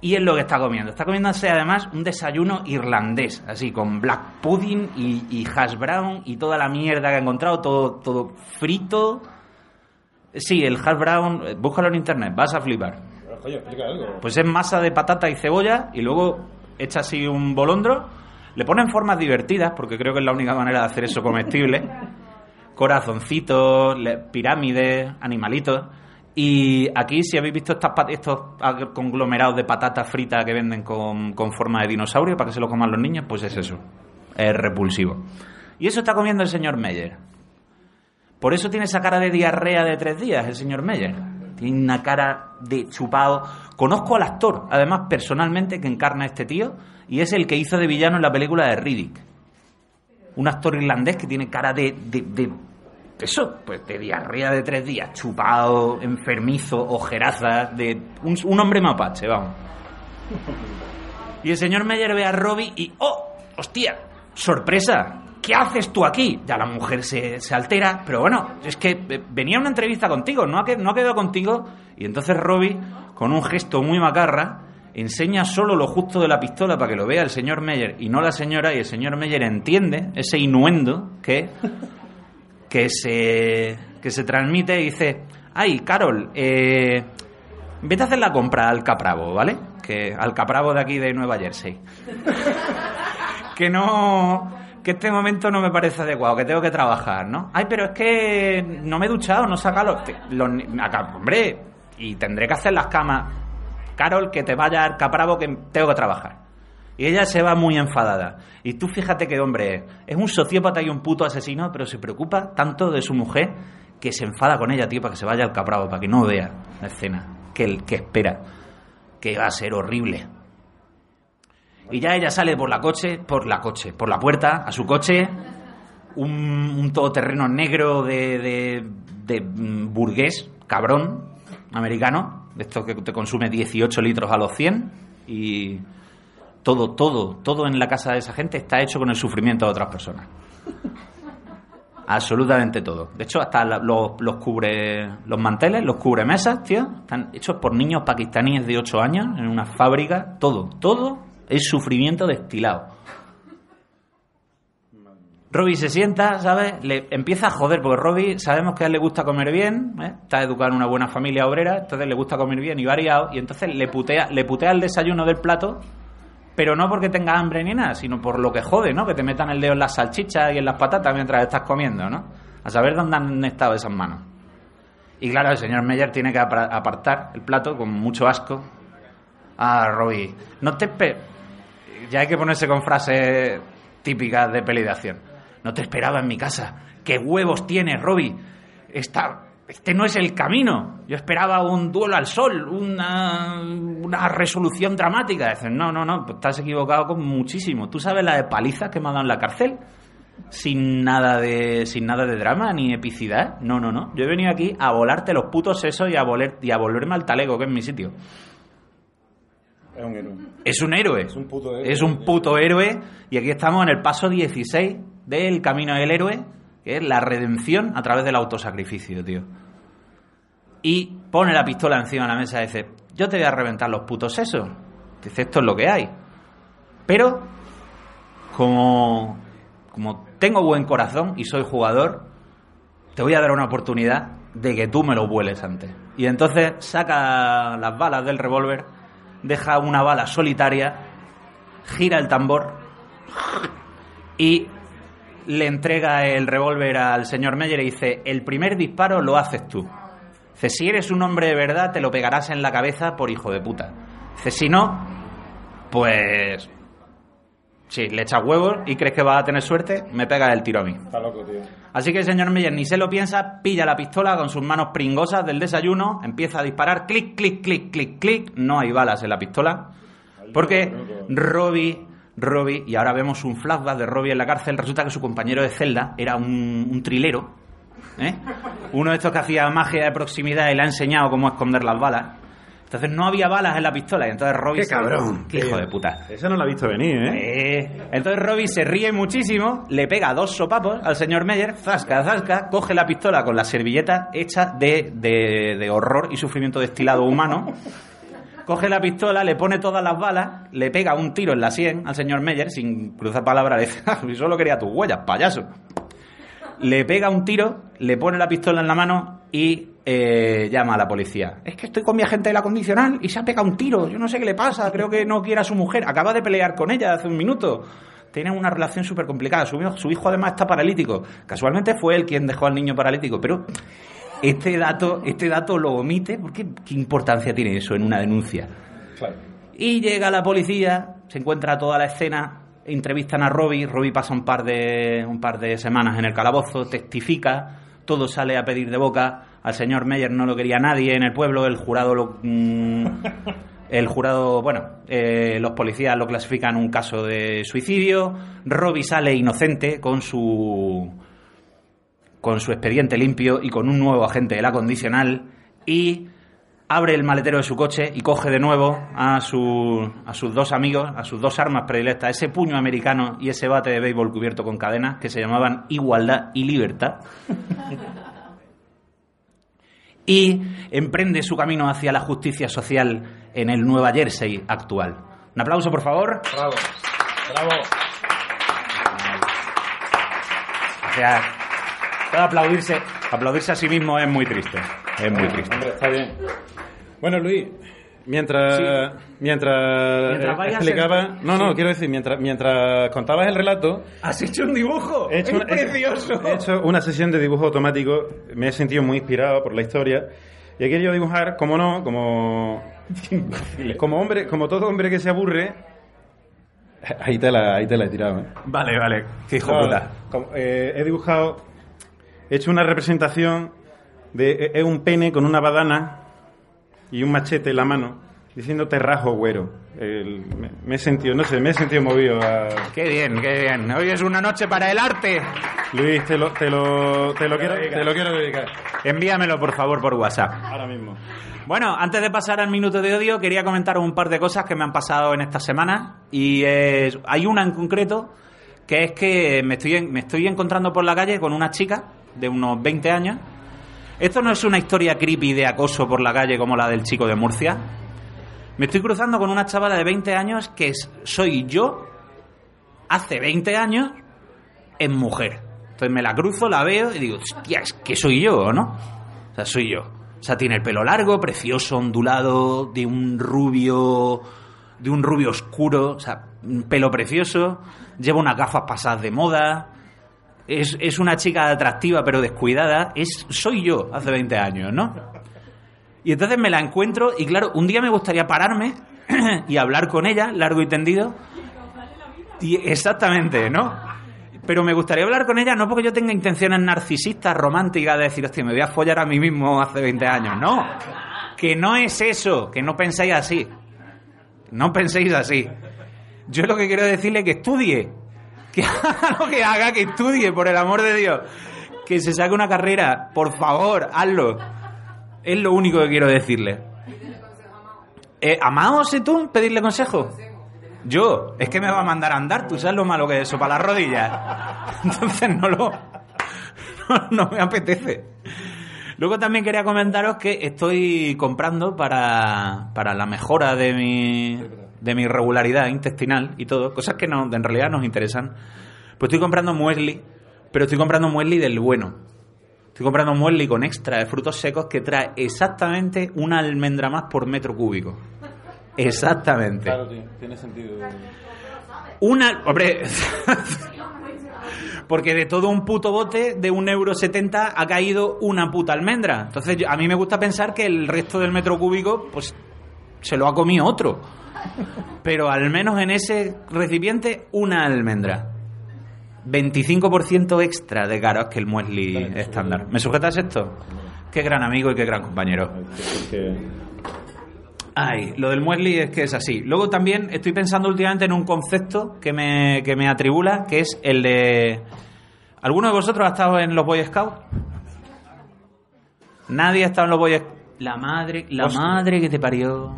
Y es lo que está comiendo. Está comiéndose además un desayuno irlandés, así, con black pudding y, hash brown y toda la mierda que ha encontrado, todo, todo frito. Sí, el hash brown, eh, búscalo en internet, vas a flipar. Pues es masa de patata y cebolla y luego echa así un bolondro. Le ponen formas divertidas, porque creo que es la única manera de hacer eso comestible. Corazoncitos, pirámides, animalitos. Y aquí, si habéis visto estas, estos conglomerados de patata frita que venden con, con forma de dinosaurio para que se lo coman los niños, pues es eso. Es repulsivo. Y eso está comiendo el señor Meyer. Por eso tiene esa cara de diarrea de tres días el señor Meyer. Tiene una cara de chupado. Conozco al actor, además personalmente, que encarna a este tío, y es el que hizo de villano en la película de Riddick. Un actor irlandés que tiene cara de, de, eso, pues de diarrea de tres días, chupado, enfermizo, ojerazas, de un, un hombre mapache, vamos. Y el señor Meyer ve a Robbie y ¡oh! ¡Hostia! ¡Sorpresa! ¿Qué haces tú aquí? Ya la mujer se, se altera, pero bueno, es que eh, venía una entrevista contigo, no ha, que- no ha quedado contigo. Y entonces Robbie, con un gesto muy macarra, enseña solo lo justo de la pistola para que lo vea el señor Meyer y no la señora, y el señor Meyer entiende ese inuendo que, que, se, que se transmite y dice, ay, Carol, eh, vete a hacer la compra al Capravo, ¿vale? Que al Capravo de aquí de Nueva Jersey. [LAUGHS] que no que este momento no me parece adecuado, que tengo que trabajar, ¿no? Ay, pero es que no me he duchado, no saca los, hombre, y tendré que hacer las camas. Carol, que te vaya al Capravo que tengo que trabajar. Y ella se va muy enfadada. Y tú fíjate que hombre es. Es un sociópata y un puto asesino, pero se preocupa tanto de su mujer que se enfada con ella, tío, para que se vaya al Capravo, para que no vea la escena que, que espera. Que va a ser horrible. Y ya ella sale por la coche, por la coche, por la puerta, a su coche, un, un todoterreno negro de, de, mm, burgués, cabrón, americano, de esto que te consume 18 litros a los 100 y todo, todo, todo en la casa de esa gente está hecho con el sufrimiento de otras personas. [LAUGHS] Absolutamente todo. De hecho, hasta los, los cubre los manteles, los cubre mesas, tío, están hechos por niños pakistaníes de 8 años en una fábrica. Todo, todo es sufrimiento destilado. Robbie se sienta, ¿sabes? Le empieza a joder, porque Robbie sabemos que a él le gusta comer bien, ¿eh? está educado en una buena familia obrera, entonces le gusta comer bien y variado, y entonces le putea, le putea el desayuno del plato, pero no porque tenga hambre ni nada, sino por lo que jode, ¿no? Que te metan el dedo en las salchichas y en las patatas mientras estás comiendo, ¿no? A saber dónde han estado esas manos. Y claro, el señor Meyer tiene que apartar el plato con mucho asco. Ah, Robbie, no te espe- Ya hay que ponerse con frases típicas de peli. No te esperaba en mi casa. ¿Qué huevos tienes, Robbie? Esta, este no es el camino. Yo esperaba un duelo al sol, una, resolución dramática. Dicen, no, no, no, pues estás equivocado con muchísimo. ¿Tú sabes la de palizas que me ha dado en la cárcel? Sin nada de, sin nada de drama ni epicidad. No, no, no. Yo he venido aquí a volarte los putos sesos y a, voler, y a volverme al talego, que es mi sitio. Es un héroe. Es un héroe. Es un puto héroe. Es un puto héroe. Y aquí estamos en el paso 16 del camino del héroe, que es la redención a través del autosacrificio, tío. Y pone la pistola encima de la mesa y dice, yo te voy a reventar los putos sesos. Dice, esto es lo que hay. Pero como, como tengo buen corazón y soy jugador, te voy a dar una oportunidad de que tú me lo vueles antes. Y entonces saca las balas del revólver, deja una bala solitaria, gira el tambor y le entrega el revólver al señor Meyer y dice, el primer disparo lo haces tú. Dice, si eres un hombre de verdad, te lo pegarás en la cabeza por hijo de puta. Dice, si no, pues... Si le echas huevos y crees que vas a tener suerte, me pega el tiro a mí. Está loco, tío. Así que el señor Meyer ni se lo piensa, pilla la pistola con sus manos pringosas del desayuno, empieza a disparar, clic, clic, clic, clic, clic. No hay balas en la pistola. Porque Robbie, Robbie, y ahora vemos un flashback de Robbie en la cárcel, resulta que su compañero de celda era un, un trilero. ¿eh? Uno de estos que hacía magia de proximidad y le ha enseñado cómo esconder las balas. Entonces no había balas en la pistola y entonces Robbie... ¡Qué se- cabrón! ¡Qué hijo de puta! Eso no lo ha visto venir, ¿eh? Eh, Entonces Robbie se ríe muchísimo, le pega dos sopapos al señor Meyer, zasca, zasca, coge la pistola con la servilleta hecha de, de- de horror y sufrimiento destilado humano, coge la pistola, le pone todas las balas, le pega un tiro en la sien al señor Meyer, sin cruzar palabras, le dice, "Ah, si solo quería tus huellas, payaso. Le pega un tiro, le pone la pistola en la mano y eh, llama a la policía. Es que estoy con mi agente de la condicional y se ha pegado un tiro. Yo no sé qué le pasa, creo que no quiere a su mujer. Acaba de pelear con ella hace un minuto. Tienen una relación súper complicada. Su, hijo- su hijo además está paralítico. Casualmente fue él quien dejó al niño paralítico, pero este dato, este dato lo omite porque ¿qué importancia tiene eso en una denuncia? Claro. Y llega la policía, se encuentra toda la escena, entrevistan a Robbie, Robbie pasa un par de un par de semanas en el calabozo, testifica, todo sale a pedir de boca, al señor Meyer no lo quería nadie en el pueblo, el jurado lo mm, [LAUGHS] el jurado, bueno, eh, los policías lo clasifican un caso de suicidio, Robbie sale inocente con su con su expediente limpio y con un nuevo agente de la condicional y abre el maletero de su coche y coge de nuevo a, su- a sus dos amigos, a sus dos armas predilectas, ese puño americano y ese bate de béisbol cubierto con cadenas que se llamaban Igualdad y Libertad. [LAUGHS] y emprende su camino hacia la justicia social en el Nueva Jersey actual. Un aplauso, por favor. Bravo. Bravo. O sea, todo aplaudirse, aplaudirse a sí mismo es muy triste. Es muy triste. Hombre, está bien. Bueno, Luis, mientras mientras, Mientras eh, vayas explicaba, en- no, no, sí. quiero decir, mientras mientras contabas el relato, Has hecho un dibujo. he hecho, es una- he- precioso. he hecho una sesión de dibujo automático, me he sentido muy inspirado por la historia y he querido dibujar, como no, como como hombre, como todo hombre que se aburre. Ahí te la, ahí te la he tirado, ¿eh? Vale, vale. Qué hijo No, puta. como- eh, he dibujado, he hecho una representación de es un pene con una badana y un machete en la mano diciendo te rajo, güero. El- me, me he sentido, no sé, me he sentido movido. a- Qué bien, qué bien. Hoy es una noche para el arte. Luis, te lo, te lo, te lo quiero, te lo quiero dedicar. Envíamelo, por favor, por WhatsApp. Ahora mismo. Bueno, antes de pasar al minuto de odio, quería comentaros un par de cosas que me han pasado en estas semanas. Y es- hay una en concreto que es que me estoy, me estoy encontrando por la calle con una chica de unos 20 años. Esto no es una historia creepy de acoso por la calle como la del chico de Murcia. Me estoy cruzando con una chavala de 20 años que es- soy yo hace 20 años en mujer. Entonces me la cruzo, la veo y digo, hostia, es que soy yo, ¿o no? O sea, soy yo. O sea, tiene el pelo largo, precioso, ondulado, de un rubio, de un rubio oscuro, o sea, un pelo precioso, lleva unas gafas pasadas de moda, es, es una chica atractiva pero descuidada, es, soy yo hace 20 años, ¿no? Y entonces me la encuentro y claro, un día me gustaría pararme [CLEARS THROAT] y hablar con ella, largo y tendido. Y exactamente, ¿no? Pero me gustaría hablar con ella no porque yo tenga intenciones narcisistas, románticas, de decir, hostia, me voy a follar a mí mismo hace 20 años. No, que no es eso, que no penséis así. No penséis así. Yo lo que quiero decirle es que estudie. [LAUGHS] Que haga que estudie, por el amor de Dios. Que se saque una carrera, por favor, hazlo. Es lo único que quiero decirle. Eh, ¿Amado sé tú pedirle consejo? Yo, es que me va a mandar a andar, tú sabes lo malo que es eso para las rodillas. [LAUGHS] Entonces no lo. No, [LAUGHS] no me apetece. Luego también quería comentaros que estoy comprando para, para la mejora de mi, de mi regularidad intestinal y todo, cosas que no, en realidad nos interesan. Pues estoy comprando muesli, pero estoy comprando muesli del bueno. Estoy comprando muesli con extra de frutos secos que trae exactamente una almendra más por metro cúbico. Exactamente. tiene sentido. Una. Hombre. [LAUGHS] Porque de todo un puto bote de un euro setenta ha caído una puta almendra. Entonces a mí me gusta pensar que el resto del metro cúbico, pues se lo ha comido otro. Pero al menos en ese recipiente, una almendra. 25% extra de caro que el muesli estándar. ¿Me sujetas esto? Qué gran amigo y qué gran compañero. Ay, lo del muesli es que es así. Luego también estoy pensando últimamente en un concepto que me, que me atribula, que es el de... ¿Alguno de vosotros ha estado en los Boy Scouts? Nadie ha estado en los Boy Scouts. La madre, la Hostia. madre que te parió.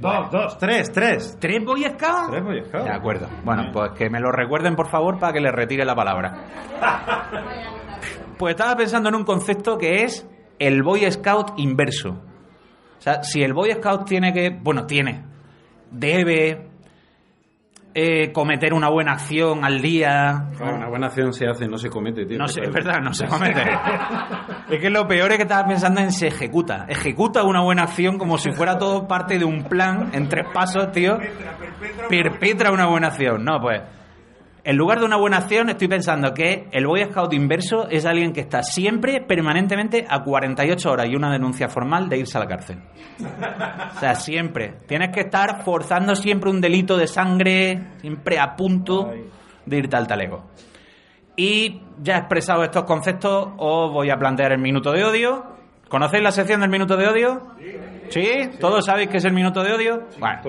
Dos, dos, tres, tres. ¿Tres Boy Scouts? Tres Boy Scouts. De acuerdo. Bueno, Bien. pues que me lo recuerden por favor para que le retire la palabra. [LAUGHS] Pues estaba pensando en un concepto que es el Boy Scout inverso. O sea, si el Boy Scout tiene que, bueno, tiene, debe eh, cometer una buena acción al día. Claro, una buena acción se hace, no se comete, tío. No sé, es verdad, no se [LAUGHS] comete. es que lo peor es que estaba pensando en se ejecuta. Ejecuta una buena acción como si fuera todo parte de un plan en tres pasos, tío. Perpetra una buena acción. No, pues. En lugar de una buena acción, estoy pensando que el Boy Scout inverso es alguien que está siempre, permanentemente, a 48 horas y una denuncia formal de irse a la cárcel. O sea, siempre. Tienes que estar forzando siempre un delito de sangre, siempre a punto de irte al talego. Y ya expresado estos conceptos, os voy a plantear el minuto de odio. ¿Conocéis la sección del minuto de odio? ¿Sí? ¿Todos sabéis qué es el minuto de odio? Bueno,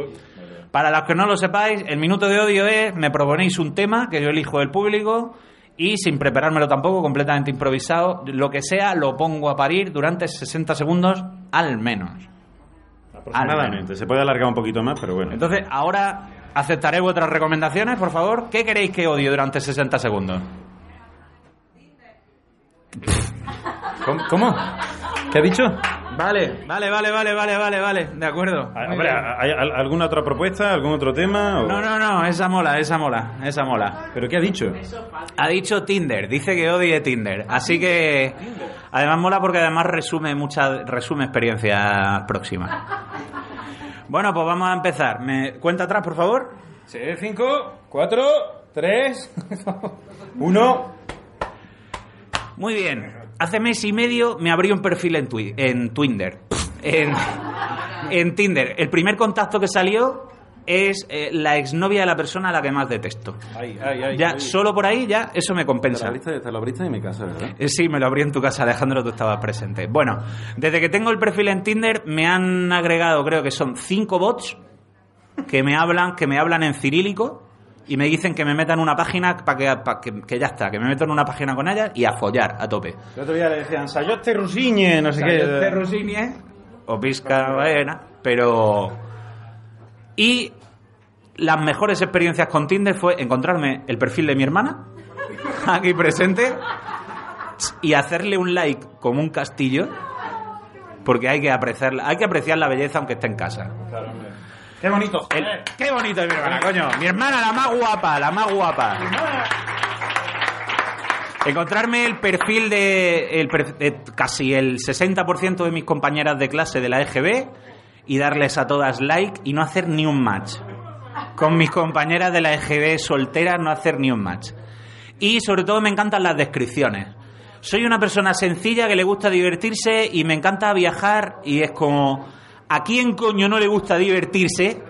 para los que no lo sepáis, el minuto de odio es, me proponéis un tema que yo elijo del público y sin preparármelo tampoco, completamente improvisado, lo que sea, lo pongo a parir durante 60 segundos al menos. Aproximadamente. Se puede alargar un poquito más, pero bueno. Entonces, ahora aceptaré vuestras recomendaciones, por favor. ¿Qué queréis que odie durante 60 segundos? ¿Cómo? ¿Cómo? ¿Qué ha dicho? Vale, vale, vale, vale, vale, vale, vale, de acuerdo. Ah, hombre. ¿hay al- alguna otra propuesta? ¿Algún otro tema? o- No, no, no, esa mola, esa mola, esa mola. ¿Pero qué ha dicho? Ha dicho Tinder, dice que odie Tinder, así que además mola porque además resume mucha resume experiencias próximas. Bueno, pues vamos a empezar. ¿Me cuenta atrás, por favor? Sí, cinco, cuatro, tres, [LAUGHS] uno. Muy bien. Hace mes y medio me abrí un perfil en, Twi- en Tinder. En, en Tinder. El primer contacto que salió es eh, la exnovia de la persona a la que más detesto. Ay, ay, ay. Ya, solo por ahí, ya, eso me Te lo compensa. abriste, te lo abriste en mi casa, ¿verdad? Eh, Sí, me lo abrí en tu casa, Alejandro, tú estabas presente. Bueno, desde que tengo el perfil en Tinder me han agregado, creo que son cinco bots que me hablan, que me hablan en cirílico y me dicen que me metan una página para que, pa' que, que ya está, que me meto en una página con ellas y a follar a tope. El otro día le decían, Sayote Rusiñe, no sé qué. o Pisca Baena, pero... Y las mejores experiencias con Tinder fue encontrarme el perfil de mi hermana, [LAUGHS] aquí presente, y hacerle un like como un castillo, porque hay que apreciar, hay que apreciar la belleza aunque esté en casa. Qué bonito. El- ¡Qué bonito es mi hermana, coño! Mi hermana, la más guapa, la más guapa. Encontrarme el perfil de, el per- de casi el 60% de mis compañeras de clase de la EGB y darles a todas like y no hacer ni un match. Con mis compañeras de la EGB solteras no hacer ni un match. Y sobre todo me encantan las descripciones. Soy una persona sencilla que le gusta divertirse y me encanta viajar y es como, ¿a quién coño no le gusta divertirse?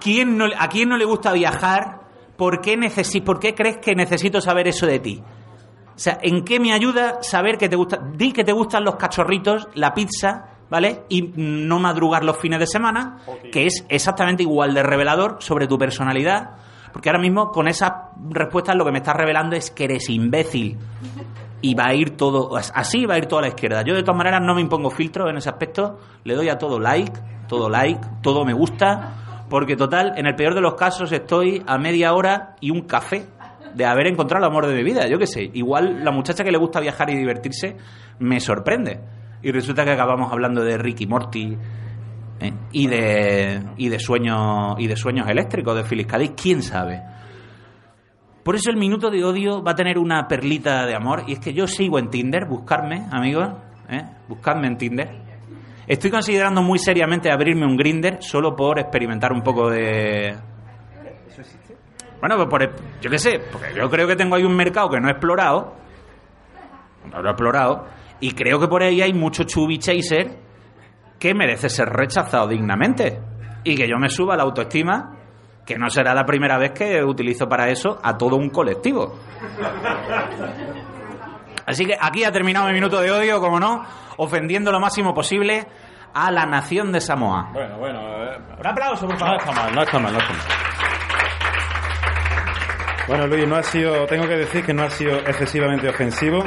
¿Quién no, ¿A quién no le gusta viajar? ¿Por qué, necesi- ¿Por qué crees que necesito saber eso de ti? O sea, ¿en qué me ayuda saber que te gusta? Di que te gustan los cachorritos, la pizza, ¿vale? Y no madrugar los fines de semana, que es exactamente igual de revelador sobre tu personalidad. Porque ahora mismo con esas respuestas lo que me estás revelando es que eres imbécil. Y va a ir todo, así va a ir toda la izquierda. Yo de todas maneras no me impongo filtros en ese aspecto, le doy a todo like, todo like, todo me gusta, porque total, en el peor de los casos estoy a media hora y un café de haber encontrado el amor de mi vida, yo qué sé. Igual la muchacha que le gusta viajar y divertirse me sorprende. y resulta que acabamos hablando de Ricky Morty ¿eh? y de y de sueños y de sueños eléctricos de Phyllis Cádiz, quién sabe. Por eso el minuto de odio va a tener una perlita de amor y es que yo sigo en Tinder, buscarme, amigos, ¿eh? buscarme en Tinder. Estoy considerando muy seriamente abrirme un grinder solo por experimentar un poco de. Bueno, pues por, yo qué sé, porque yo creo que tengo ahí un mercado que no he explorado, no lo he explorado, y creo que por ahí hay mucho chubby chaser que merece ser rechazado dignamente. Y que yo me suba la autoestima, que no será la primera vez que utilizo para eso a todo un colectivo. Así que aquí ha terminado mi minuto de odio, como no, ofendiendo lo máximo posible a la nación de Samoa. Bueno, bueno. eh, Un aplauso, por No favor. está mal, no está mal, no está mal. Bueno, Luis, no ha sido, tengo que decir que no ha sido excesivamente ofensivo.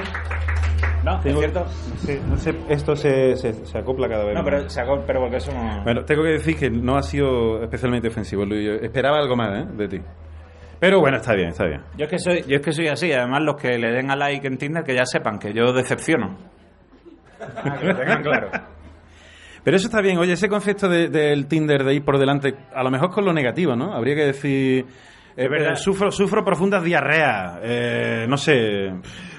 No, es cierto. Sí, no sé, esto se, se, se acopla cada vez No, pero, sacó- pero porque somos... Bueno, tengo que decir que no ha sido especialmente ofensivo, Luis. Yo esperaba algo más ¿eh? de ti. Pero bueno, está bien, está bien. Yo es que soy, yo es que soy así, además los que le den a like en Tinder que ya sepan que yo decepciono. que lo tengan claro. [LAUGHS] Pero eso está bien. Oye, ese concepto de- del Tinder de ir por delante, a lo mejor con lo negativo, ¿no? Habría que decir... eh, verdad. eh, sufro, sufro profundas diarreas. eh, no sé.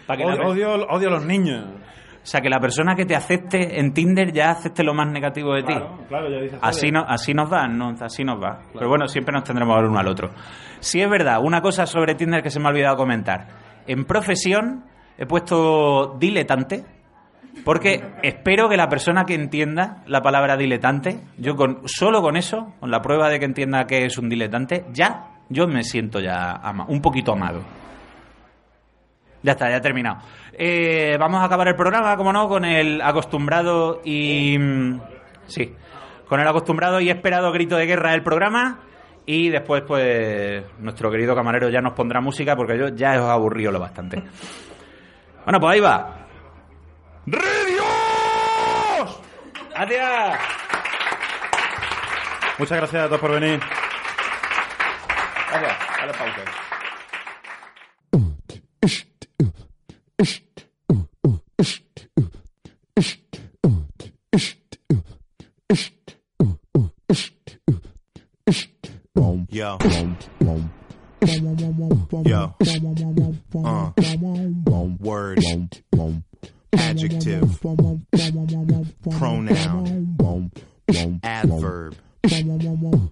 Pa' que Odio, odio, odio a los niños. O sea, que la persona que te acepte en Tinder ya acepte lo más negativo de ti. claro, ya dices. Así, no, así nos va, no, así nos va. Pero bueno, siempre nos tendremos el uno al otro. Sí es verdad, una cosa sobre Tinder que se me ha olvidado comentar. En profesión he puesto diletante, porque espero que la persona que entienda la palabra diletante, yo con solo con eso, con la prueba de que entienda que es un diletante, ya yo me siento ya ama- un poquito amado. Ya está, ya he terminado. Eh, vamos a acabar el programa, como no, con el acostumbrado y... mm, Sí, con el acostumbrado y esperado grito de guerra del programa. Y después, pues, nuestro querido camarero ya nos pondrá música porque yo ya os aburrido lo bastante. Bueno, pues ahí va. ¡Redios! ¡Adiós! Muchas gracias a todos por venir. Gracias, dale pausa. Yo. Yo. Uh. Word. Adjective. Pronoun. Adverb.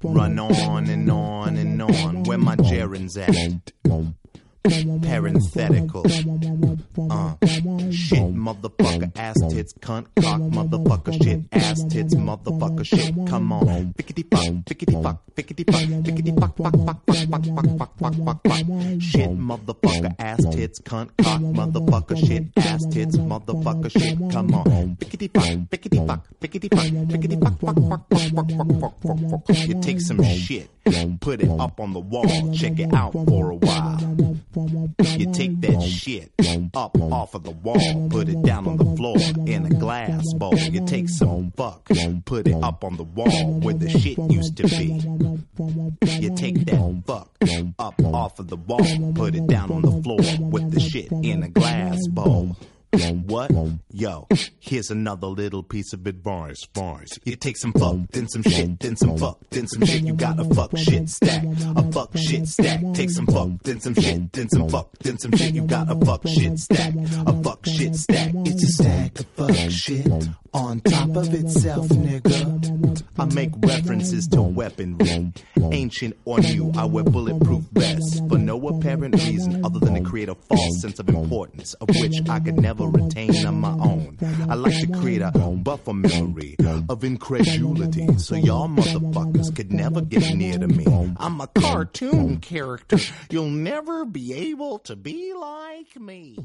Run on and on and on. Where my gerunds at? Parenthetical. Uh. Shit, motherfucker, ass tits, cunt, cock, motherfucker, shit, ass tits, motherfucker, shit. Come on. Fickety fuck, fickety fuck, fickety fuck, fickety fuck, fuck, fuck, fuck, fuck, fuck, fuck, fuck, fuck, fuck. Shit, motherfucker, ass tits, cunt, cock, motherfucker, shit, ass tits, motherfucker, shit. Come on. Fickety fuck, fickety fuck, fickety fuck, fickety fuck, fuck, fuck, fuck, fuck, fuck, fuck, fuck, fuck. You take some shit, put it up on the wall, check it out for a while. You take that shit up off of the wall, put it down on the floor in a glass bowl. You take some fuck, put it up on the wall where the shit used to be. You take that fuck up off of the wall, put it down on the floor with the shit in a glass bowl. What? Yo, here's another little piece of advice. Advice. You take some fuck, then some shit, then some fuck, then some shit. You got a fuck shit stack, a fuck shit stack. Take some fuck, then some shit, then some fuck, then some shit. You got a fuck shit stack, a fuck shit stack. It's a stack of fuck shit on top of itself, nigga. I make references to weaponry, ancient or new. I wear bulletproof vests for no apparent reason other than to create a false sense of importance, of which I could never retain on my own. I like to create a buffer memory of incredulity, so y'all motherfuckers could never get near to me. I'm a cartoon character. You'll never be able to be like me.